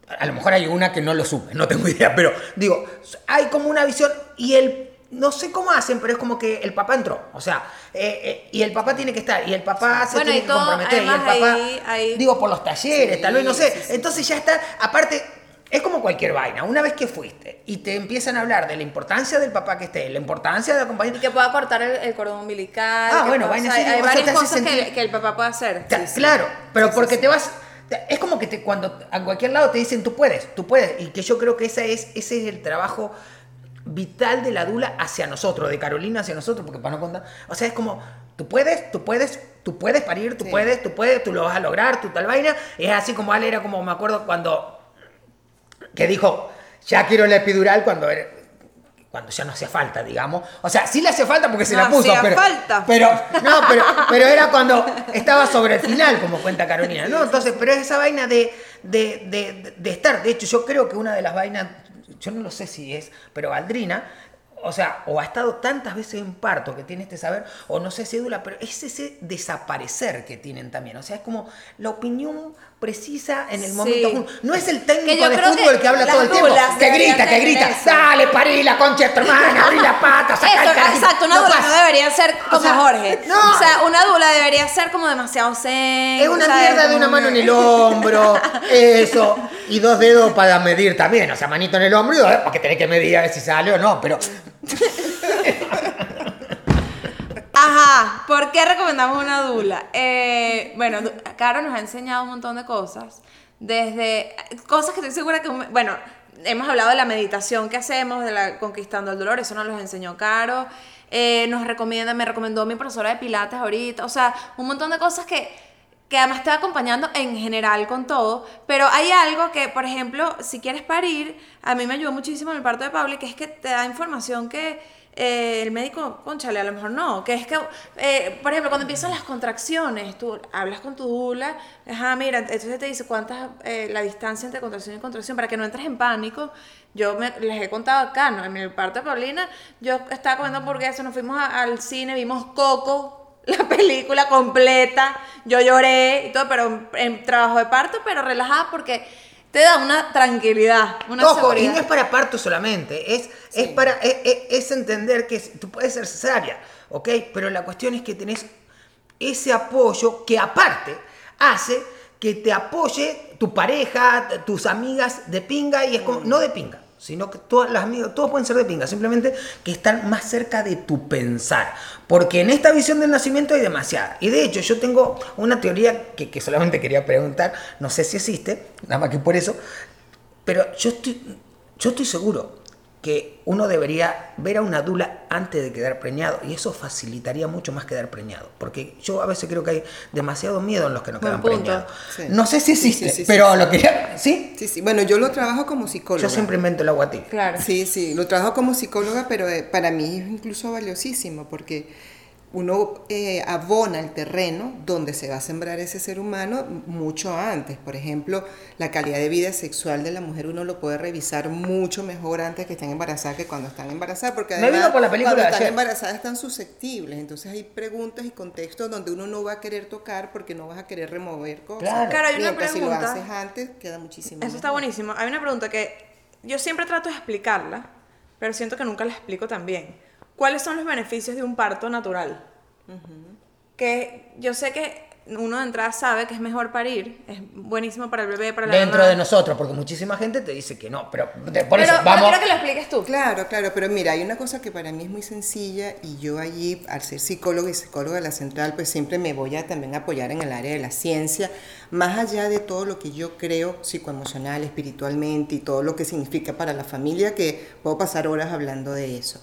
A lo mejor hay una que no lo sume, no tengo idea, pero digo, hay como una visión y el no sé cómo hacen, pero es como que el papá entró. O sea, eh, eh, y el papá tiene que estar, y el papá se tiene que comprometer, y el papá, digo, por los talleres, tal vez, no sé. Entonces ya está, aparte, es como cualquier vaina. Una vez que fuiste y te empiezan a hablar de la importancia del papá que esté, la importancia de acompañar. Y que pueda cortar el, cordón umbilical. Ah, bueno, vaina Hay, hay varias cosas que, el papá puede hacer. claro, pero porque te vas. Es como que te, cuando a cualquier lado te dicen tú puedes, tú puedes. Y que yo creo que ese es, ese es el trabajo vital de la dula hacia nosotros, de Carolina hacia nosotros, porque para no contar. O sea, es como tú puedes, tú puedes, tú puedes parir, tú puedes, tú puedes, tú lo vas a lograr, tú tal vaina. Es así como Ale era como me acuerdo cuando que dijo, ya quiero la epidural cuando cuando ya no hacía falta, digamos. O sea, sí le hacía falta porque se la puso, pero, falta. pero no, pero, pero era cuando estaba sobre el final, como cuenta Carolina, ¿no? Entonces, pero es esa vaina de, de, de, estar. De hecho, yo creo que una de las vainas, yo no lo sé si es, pero Aldrina o sea, o ha estado tantas veces en parto que tiene este saber, o no sé si dura, pero es ese desaparecer que tienen también. O sea, es como la opinión precisa en el momento. No es el técnico de fútbol que, que habla todo el tiempo, que grita, que grita, dale, parí la concha de tu hermana, abrí la pata, saca el Exacto, una dula no debería ser como Jorge. No. O sea, una dula debería ser como demasiado zen. Es una mierda de una mano en el hombro, eso, y dos dedos para medir también, o sea, manito en el hombro y dos porque tenés que medir a ver si sale o no, pero... Ajá, ¿por qué recomendamos una dula? Eh, bueno, Caro nos ha enseñado un montón de cosas, desde cosas que estoy segura que, bueno, hemos hablado de la meditación que hacemos, de Conquistando el Dolor, eso nos lo enseñó Caro, eh, nos recomienda, me recomendó mi profesora de Pilates ahorita, o sea, un montón de cosas que, que además te va acompañando en general con todo, pero hay algo que, por ejemplo, si quieres parir, a mí me ayudó muchísimo en el parto de Pauli, que es que te da información que eh, el médico, conchale, a lo mejor no, que es que, eh, por ejemplo, cuando empiezan las contracciones, tú hablas con tu dula, ajá, mira, entonces te dice cuánta eh, la distancia entre contracción y contracción, para que no entres en pánico. Yo les he contado acá, ¿no? En el parto Paulina, yo estaba comiendo hamburguesas, nos fuimos al cine, vimos Coco, la película completa, yo lloré y todo, pero en trabajo de parto, pero relajada porque te da una tranquilidad, una Ojo, y no es para parto solamente, es, es para es, entender que tú puedes ser cesárea, ¿ok? Pero la cuestión es que tenés ese apoyo que aparte hace que te apoye tu pareja, tus amigas de pinga y es como, no de pinga, sino que todas las amigas, todos pueden ser de pinga, simplemente que están más cerca de tu pensar. Porque en esta visión del nacimiento hay demasiada. Y de hecho, yo tengo una teoría que, que solamente quería preguntar, no sé si existe, nada más que por eso, pero yo estoy, yo estoy seguro que uno debería ver a una dula antes de quedar preñado y eso facilitaría mucho más quedar preñado. Porque yo a veces creo que hay demasiado miedo en los que no quedan preñados. Sí. No sé si existe, sí, sí, pero sí. lo quería... ¿Sí? Sí, sí. Bueno, yo lo trabajo como psicóloga. Yo siempre invento el agua tibia. Claro. Sí, sí, lo trabajo como psicóloga, pero eh, para mí es incluso valiosísimo porque uno eh, abona el terreno donde se va a sembrar ese ser humano mucho antes. Por ejemplo, la calidad de vida sexual de la mujer uno lo puede revisar mucho mejor antes que estén embarazadas que cuando están embarazadas, porque Me además vino por la película cuando están ayer. embarazadas están susceptibles. Entonces hay preguntas y contextos donde uno no va a querer tocar porque no vas a querer remover cosas. Claro. Claro, hay una Mientras si lo pregunta. haces antes queda muchísimo Eso está buenísimo. Hay una pregunta que yo siempre trato de explicarla, pero siento que nunca la explico tan bien. ¿Cuáles son los beneficios de un parto natural? Que yo sé que uno de entrada sabe que es mejor parir, es buenísimo para el bebé, para la Dentro mamá. de nosotros, porque muchísima gente te dice que no, pero de- por pero, eso pero vamos... quiero que lo expliques tú. Claro, claro, pero mira, hay una cosa que para mí es muy sencilla y yo allí, al ser psicólogo y psicóloga de la central, pues siempre me voy a también apoyar en el área de la ciencia, más allá de todo lo que yo creo psicoemocional, espiritualmente y todo lo que significa para la familia, que puedo pasar horas hablando de eso.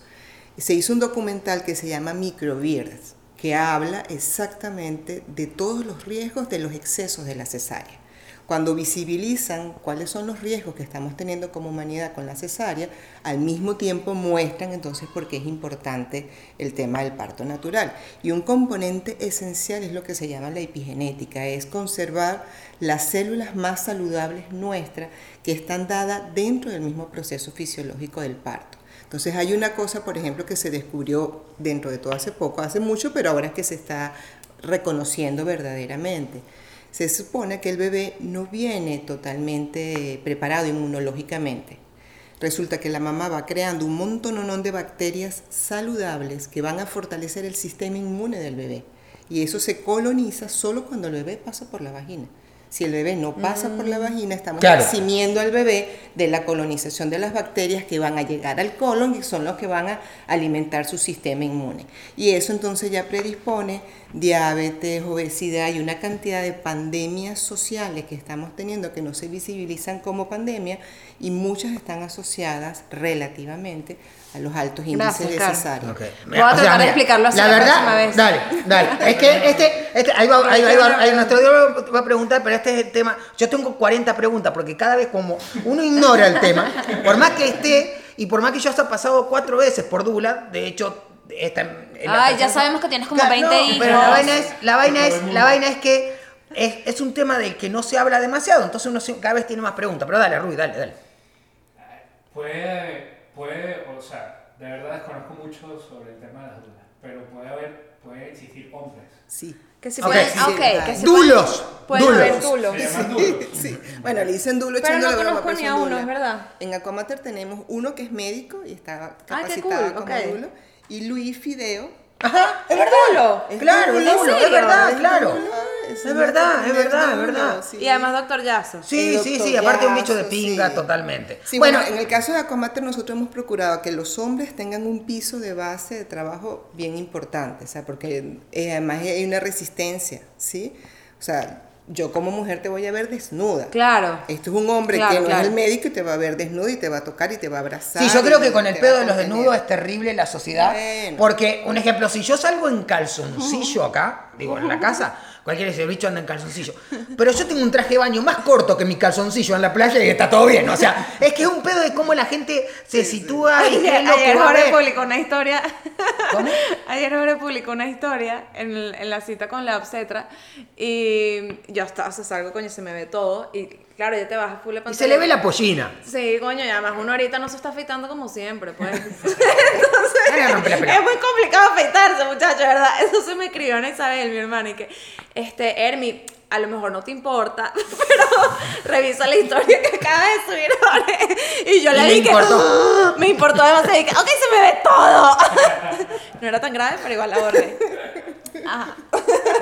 Se hizo un documental que se llama Microbirds, que habla exactamente de todos los riesgos de los excesos de la cesárea. Cuando visibilizan cuáles son los riesgos que estamos teniendo como humanidad con la cesárea, al mismo tiempo muestran entonces por qué es importante el tema del parto natural. Y un componente esencial es lo que se llama la epigenética, es conservar las células más saludables nuestras que están dadas dentro del mismo proceso fisiológico del parto. Entonces hay una cosa, por ejemplo, que se descubrió dentro de todo hace poco, hace mucho, pero ahora es que se está reconociendo verdaderamente. Se supone que el bebé no viene totalmente preparado inmunológicamente. Resulta que la mamá va creando un montón de bacterias saludables que van a fortalecer el sistema inmune del bebé. Y eso se coloniza solo cuando el bebé pasa por la vagina. Si el bebé no pasa por la vagina, estamos Claro. eximiendo al bebé de la colonización de las bacterias que van a llegar al colon y son los que van a alimentar su sistema inmune. Y eso entonces ya predispone diabetes, obesidad y una cantidad de pandemias sociales que estamos teniendo que no se visibilizan como pandemia y muchas están asociadas relativamente a los altos índices Gracias, de Caro. cesárea. Ok. Voy a tratar de explicarlo así La la verdad, próxima vez. dale, dale. Es que este, este ahí va, ahí va, ahí va, ahí nuestro Dios va a preguntar, pero este es el tema. Yo tengo 40 preguntas, porque cada vez como uno ignora el tema, por más que esté, y por más que yo haya pasado cuatro veces por Dula, de hecho, esta en la Ay, ya sabemos que tienes como Claro, 20 no, hijos. Pero la vaina es, la vaina es, la vaina es que es, es un tema del que no se habla demasiado, entonces uno cada vez tiene más preguntas. Pero dale, Rui, dale, dale. Puede, puede, o sea, de verdad desconozco mucho sobre el tema de las dudas, pero puede haber, puede existir hombres. Sí. Que si Ok. pueden, Sí, ah, ok, verdad. que si Dulos, pueden, pueden haber dulos. dulos. Se duros. Sí. Bueno, le dicen dulo Pero no conozco ni a uno, es verdad. En Acomater tenemos uno que es médico y está capacitado cool, como ok. dulo. Y Luis Fideo. Ajá, es ¿Es dulo? es Claro, es verdad, Es claro. Es verdad, es verdad, es verdad. sí. Y además, doctor Yazo. Sí, sí, sí, aparte un bicho de pinga sí. totalmente. Sí, bueno, bueno, en el caso de Acomater nosotros hemos procurado que los hombres tengan un piso de base de trabajo bien importante, o sea, porque eh, además hay una resistencia, ¿sí? O sea, yo como mujer te voy a ver desnuda. Claro. Esto es un hombre Claro, que no claro. es el médico y te va a ver desnudo y te va a tocar y te va a abrazar. Sí, yo creo que con el pedo de los desnudos es terrible la sociedad. Bueno. Porque, un ejemplo, si yo salgo en calzoncillo acá, digo, en la casa, cualquiera dice, el bicho anda en calzoncillo. Pero yo tengo un traje de baño más corto que mi calzoncillo en la playa y está todo bien. O sea, es que es un pedo de cómo la gente se sitúa y qué es lo que Ayer va a ver. publicó una historia. ¿Cómo? Ayer Jorge publicó una historia en, el- en la cita con la obstetra y yo hasta, o sea, salgo, coño, se me ve todo y claro, ya te bajas full de Y se le ve la pollina. Sí, coño, y además uno ahorita no se está afeitando como siempre, pues. Pelota. Es muy complicado afeitarse, muchachos, ¿verdad? Eso se me escribió Ana Isabel, mi hermana, y que, este, Hermi, a lo mejor no te importa, pero revisa la historia que acaba de subir Jorge. Y yo le me dije, importó. "Ah", me importó demasiado, y que, ok, se me ve todo. No era tan grave, pero igual la borré. Ajá.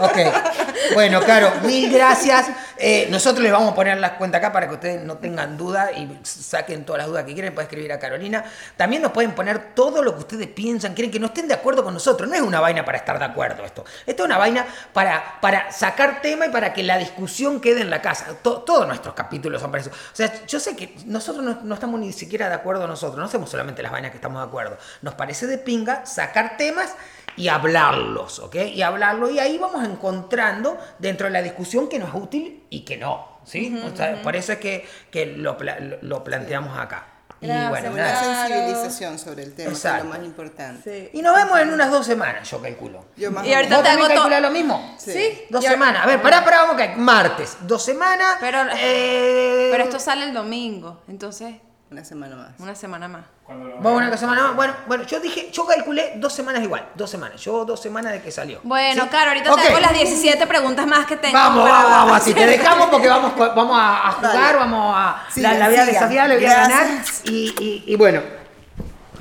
Ok. Bueno, Caro, mil gracias. Eh, nosotros les vamos a poner las cuentas acá para que ustedes no tengan duda y saquen todas las dudas que quieren. Pueden escribir a Carolina. También nos pueden poner todo lo que ustedes piensan, quieren que no estén de acuerdo con nosotros. No es una vaina para estar de acuerdo esto. Esto es una vaina para, para sacar tema y para que la discusión quede en la casa. To- todos nuestros capítulos son para eso. O sea, yo sé que nosotros no, no estamos ni siquiera de acuerdo nosotros. No hacemos solamente las vainas que estamos de acuerdo. Nos parece de pinga sacar temas y hablarlos, ¿ok? Y hablarlo y ahí vamos encontrando dentro de la discusión que nos es útil y que no, ¿sí? O sea, Por eso es que, que lo, lo- planteamos acá. Y bueno, Una sensibilización sobre el tema, que es lo más importante. Y nos vemos en unas dos semanas, yo calculo. Yo más Y ahorita ¿Vos te también lo mismo? Sí. Dos semanas. A ver, pará, pará, vamos que martes. Dos semanas. Pero- eh, Pero esto sale el domingo, entonces Una semana más. una semana más. Vamos una semana más. Bueno, bueno, yo dije, yo calculé dos semanas igual. Dos semanas. Yo dos semanas de que salió. Bueno, ¿Sí? claro, ahorita Ok. te hago las 17 preguntas más que tengo. Vamos, para- vamos, vamos, así te dejamos porque vamos, vamos a, a jugar, Dale. vamos a. La, la voy a desafiar, le voy a ganar. Y, y, y bueno,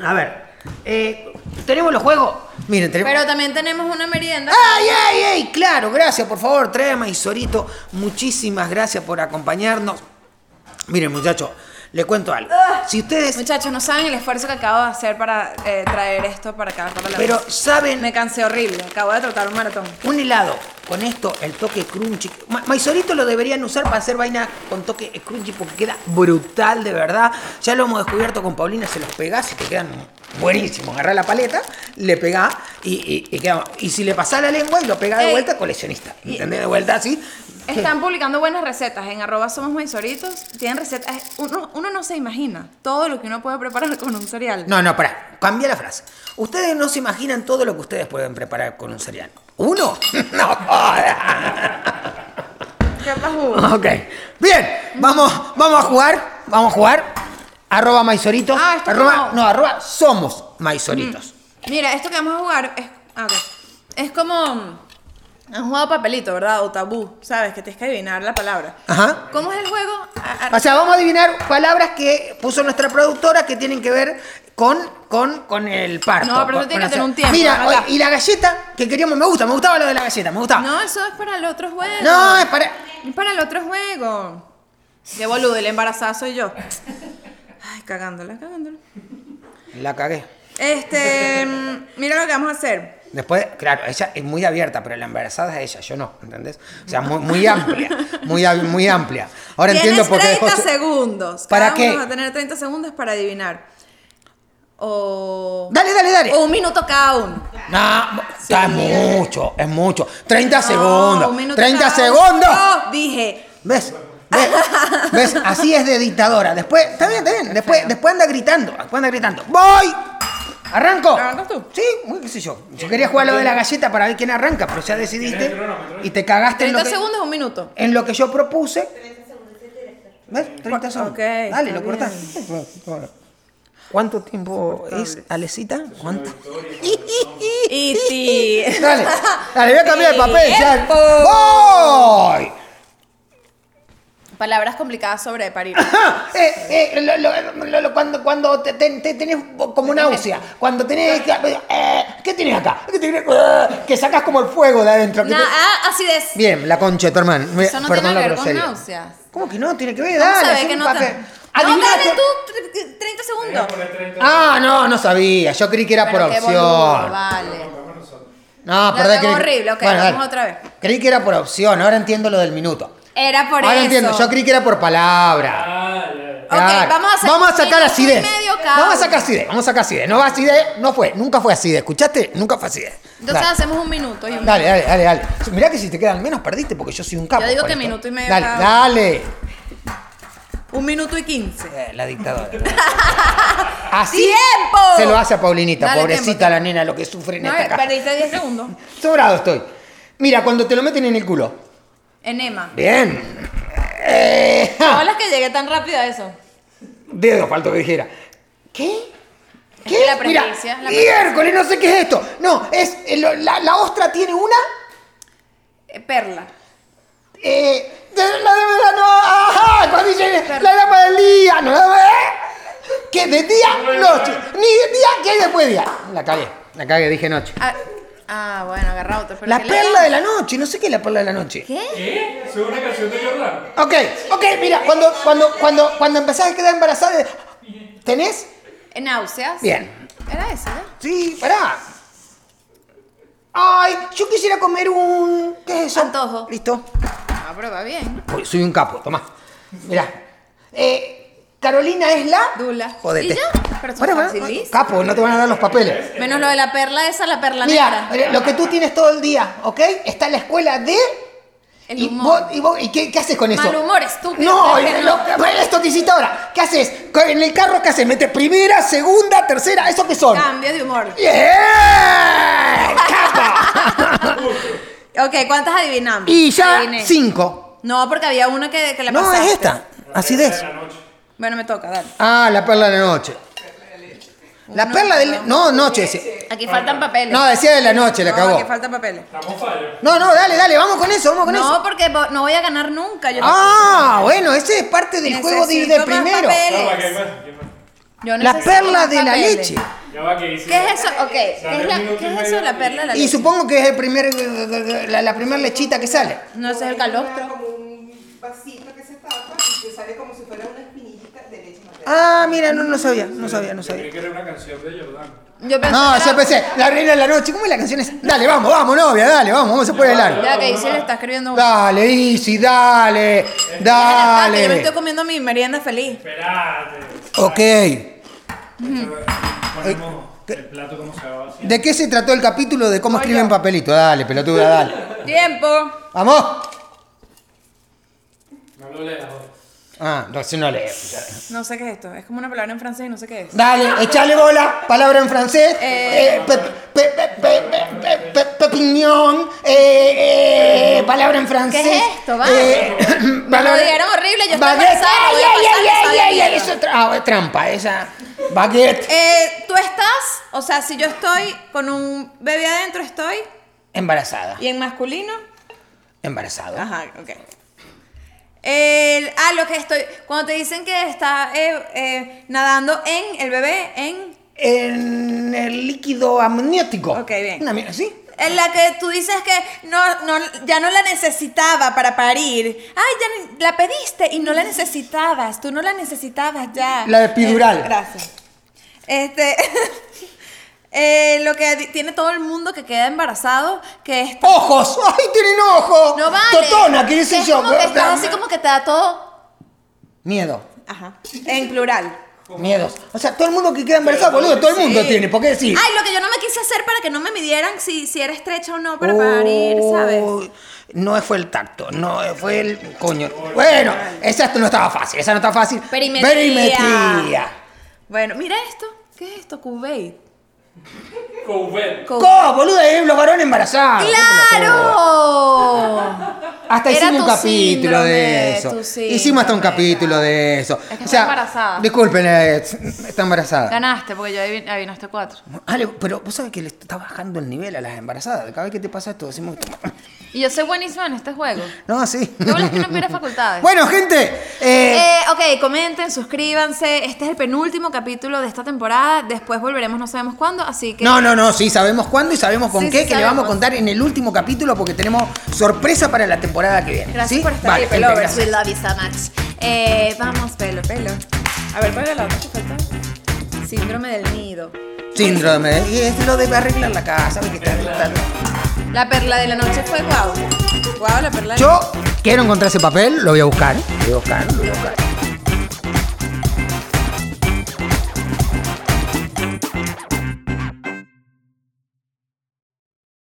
a ver. eh, ¿Tenemos los juegos? Miren, tenemos. Pero también tenemos una merienda. ¡Ay, ay, ay! Claro, gracias, por favor, trae a Maisorito. Muchísimas gracias por acompañarnos. Miren, muchachos, le cuento algo. Si ustedes. Muchachos, no saben el esfuerzo que acabo de hacer para eh, traer esto para acá, para la Pero saben, Me cansé horrible. Acabo de tratar un maratón. un helado con esto, el toque crunchy. Ma- Maisorito lo deberían usar para hacer vaina con toque crunchy porque queda brutal, de verdad. Ya lo hemos descubierto con Paulina, se los pegás y te quedan buenísimos. Agarrá la paleta, le pegás y, y, y queda- Y si le pasás la lengua y lo pegás de Ey. vuelta, coleccionista. ¿Entendés? De vuelta así. Están publicando buenas recetas en arroba somos maizoritos. Tienen recetas. Uno, uno no se imagina todo lo que uno puede preparar con un cereal. No, no, pará. Cambia la frase. Ustedes no se imaginan todo lo que ustedes pueden preparar con un cereal. ¿Uno? No joda. ¿Qué pasó? Ok. Bien, vamos, vamos a jugar. Vamos a jugar. Arroba maizoritos. Ah, esto arroba, como- No, arroba somos maizoritos. Mira, esto que vamos a jugar es, es como. Han jugado papelito, ¿verdad? O tabú, ¿sabes? Que tienes que adivinar la palabra. Ajá. ¿Cómo es el juego? A- O sea, vamos a adivinar palabras que puso nuestra productora que tienen que ver con, con, con el parto. No, pero eso con- tiene con que tener un tiempo, Mira, oye, y la galleta que queríamos, me gusta, me gustaba lo de la galleta, me gustaba. No, eso es para el otro juego. No, es para. Es para el otro juego. Qué boludo, el embarazada soy yo. Ay, cagándola, cagándola. La cagué. Este, mm, mira lo que vamos a hacer. Después, claro, ella es muy abierta, pero la embarazada es ella, yo no, ¿entendés? O sea, muy, muy amplia, muy, muy amplia. Ahora Tienes entiendo por qué 30 dejó segundos. ¿Para Cada qué? uno va a tener 30 segundos para adivinar. O. Dale, dale, dale. O un minuto cada uno. No, está mucho, es mucho. 30 No, segundos. un minuto 30 cada segundos. uno. No, dije. ¿Ves? ¿Ves? ¿Ves? Así es de dictadora. Después, está bien, está bien. Después, después anda gritando, después anda gritando. ¡Voy! ¿Arranco? ¿Arrancas tú? Sí, muy qué sé yo. Yo quería jugar lo de la galleta para ver quién arranca, pero ya decidiste y te cagaste en 30 lo que, segundos, un minuto. en lo que yo propuse. ¿Ves? 30 segundos. Ok, Dale, está lo cortás. ¿Cuánto tiempo es, Alecita? ¿Cuánto? Y ti. Dale, dale, voy a cambiar el papel. ya. ¡Voy! Palabras complicadas sobre parir. Eh, eh, lo- lo- lo- lo- cuando cuando te, te- te tenés como náusea, cuando tenés que... eh, ¿Qué tienes acá? ¿Qué tenés? Eh, que sacas como el fuego de adentro. que Nah, te- ah, acidez. Bien, la concha de tu hermano. Eso no Perdón tiene la que ver con náuseas. ¿Cómo que no? Tiene que ver, ¿Cómo dale, sabes haz que un no te... papel. No, dale tú, tre- 30 segundos. poner 30 Ah, no, no sabía. Yo creí que era por Pero opción. boludo, vale. No, perdón. creí- horrible, ok, Bueno, vamos dale. otra vez. Creí que era por opción, ahora entiendo lo del minuto. Era por ahora eso. entiendo, yo creí que era por palabra. Ya. Ok, vamos a hacer vamos a sacar medio cada Vamos a sacar acidez, vamos a sacar acidez. No va acidez, no fue, nunca fue acidez. ¿Escuchaste? Nunca fue acidez. Entonces Dale. hacemos un minuto y un Dale, dale, dale, dale. Mirá que si te quedan menos perdiste porque yo soy un capo. Yo digo que esto. minuto y medio Dale, cada uno. dale. Un minuto y 15. Eh, la dictadora. Así ¡Tiempo! se lo hace a Paulinita, Dale, pobrecita tiempo. la nena, lo que sufre en No, esta casa. perdiste 10 segundos. Sobrado estoy. Mira, cuando te lo meten en el culo. Enema. Bien. Eh, las que llegué tan rápido a eso. Dedo faltó que dijera. ¿Qué? Es que la presbicia, Mira, la miércoles, no sé qué es esto. No, es eh, lo- la, la ostra tiene una. Eh, Perla. Eh, de- la de no, ajá, cuando dice la dama del día, no, eh, ¿qué? ¿De día? Noche. Ni de día, ¿qué hay después de día? La cagué, la cagué, dije noche. A- Ah, bueno, agarra otro. La ¿qué le perla de la noche, no sé qué es la perla de la noche. ¿Qué? ¿Qué? ¿Es una canción de Jordán? Ok, ok, mira, cuando, cuando, cuando, cuando empezás a quedar embarazada, ¿tenés? ¿Náuseas? Bien. ¿Era eso, ya? Sí, pará. Ay, yo quisiera comer un... ¿Qué es eso? Antojo. Listo. Ah, pero va bien. Uy, soy un capo, tomá. Mirá. Eh, Carolina es la... Dula. Jodete. ¿Y ya? Pero eso Bueno, es bueno, facilísimo. capo, no te van a dar los papeles. Menos lo de la perla esa, la perla Mira, negra. eh, lo que tú tienes todo el día, ¿ok? Está en la escuela de... El y humor. vos- y, vos- ¿y qué, qué haces con eso? Mal humor, estúpido. No, lo- esto que hiciste ahora. ¿Qué haces? En el carro, ¿qué haces? ¿Metes primera, segunda, tercera? ¿Eso qué son? Cambio de humor. ¡Bien! ¡Capa! Ok, ¿cuántas adivinamos? y ya Adiviné. cinco. No, porque había una que, que la No, pasaste. es esta. Acidez. De noche. Bueno, me toca, dale. Ah, la perla de la noche. La perla de la... No, noche. sí. Aquí faltan papeles. No, decía de la noche, la No, cagó. aquí faltan papeles. Estamos fallos. No, no, dale, dale, vamos con eso, vamos con eso. No, porque vo- no voy a ganar nunca. Yo Ah, bueno, ese es parte del juego de ir de Necesito más primero. papeles. No, va, que hay más, que hay más. Yo La necesito perla más de la papeles. leche. Ya va que. ¿Qué es eso? Ok, ¿qué Dale es, la- minuto qué y es medio eso de la perla de la Y leche? supongo que es el primer, la, la primera lechita que sale. No sé, el calostro. como un vasito que se tapa y te sale como si fuera una espinillita de leche materna. Ah, mira, no, no sabía, no sabía, no sabía. Creí que era una canción de Jordán. Yo pensé No, que yo era- pensé, la reina de la noche, ¿cómo es la canción esa? Dale, vamos, vamos, novia, dale, vamos, vamos a poner el largo. Ya que Isi le está escribiendo una. Dale, Easy, dale, paz, que Yo me dale. estoy comiendo mi merienda feliz. Esperate. Ok. Ponemos el plato como se va haciendo. ¿De qué se trató el capítulo de cómo escriben papelito? Dale, pelotuda, dale. Tiempo. ¿Vamos? No lo leas. vos. Ah, no, si no leo. No sé qué es esto. Es como una palabra en francés y no sé qué es. Dale, échale bola, palabra en francés. Eh. Pe- pe- pe- pe- pe- pe- pe- Pepiñón. palabra en francés. ¿Qué es esto? Va. Me lo dijeron horrible, yo estoy embarazada, Ay, ay, ay, ay, eso ah, trampa, esa. Baguette. Eh, tú estás, o sea, si yo estoy con un bebé adentro, estoy. Embarazada. Y en masculino. Embarazado. Ajá, ok. El- ah, lo que estoy. Cuando te dicen que está eh, eh, nadando en el bebé, en. En el líquido amniótico. Ok, bien. Una mierda, ¿sí? En la que tú dices que no, no, ya no la necesitaba para parir. Ay, ya la pediste y no la necesitabas. Tú no la necesitabas ya. La epidural. Eh, gracias. Este. eh, lo que tiene todo el mundo que queda embarazado, que es. ¡Ojos! ¡Ay, tienen ojos! No vale. Totona, ¿qué es yo? como que estás así como que te da todo. Miedo. Ajá. En plural. Miedos. O sea, todo el mundo que queda embarazado, boludo, todo el mundo Sí. tiene. ¿Por qué decir? Ay, lo que yo no me quise hacer para que no me midieran si, si era estrecha o no para parir, ¿sabes? No fue el tacto, no fue el coño. Bueno, esa no estaba fácil, esa no estaba fácil. Perimetría. Perimetría. Bueno, mira esto. ¿Qué es esto? Cubate. Couvet. ¿Cómo, boludo? Es los varones embarazados. ¡Claro! Hasta Era hicimos un tu capítulo síndrome, de eso. tu síndrome. Hicimos hasta un capítulo de eso. Es que o está sea, embarazada. Disculpen, eh, está embarazada. Ganaste porque yo adivin- adivinaste cuatro. Ale, pero vos sabés que le está bajando el nivel a las embarazadas. Cada vez que te pasa esto, decimos. Y yo soy buenísima en este juego. No, sí. ¿Qué bolas que no facultades? Bueno, gente. eh, Eh, ok, comenten, suscríbanse. Este es el penúltimo capítulo de esta temporada. Después volveremos no sabemos cuándo, así que... No, no, no, sí, sabemos cuándo y sabemos con Sí, qué, sí, que le vamos a sabemos. contar en el último capítulo porque tenemos sorpresa para la temporada que viene. Gracias ¿sí? por estar Vale, ahí, gracias. We love you so much. Eh, vamos, pelo, pelo. A ver, ¿cuál era la otra que faltaba? Síndrome del nido. Síndrome. Y es lo de arreglar la casa. Que está- está- La perla de la noche fue guau. Guau, la perla de la Yo quiero encontrar ese papel, lo voy a buscar. Lo voy a buscar, lo voy a buscar.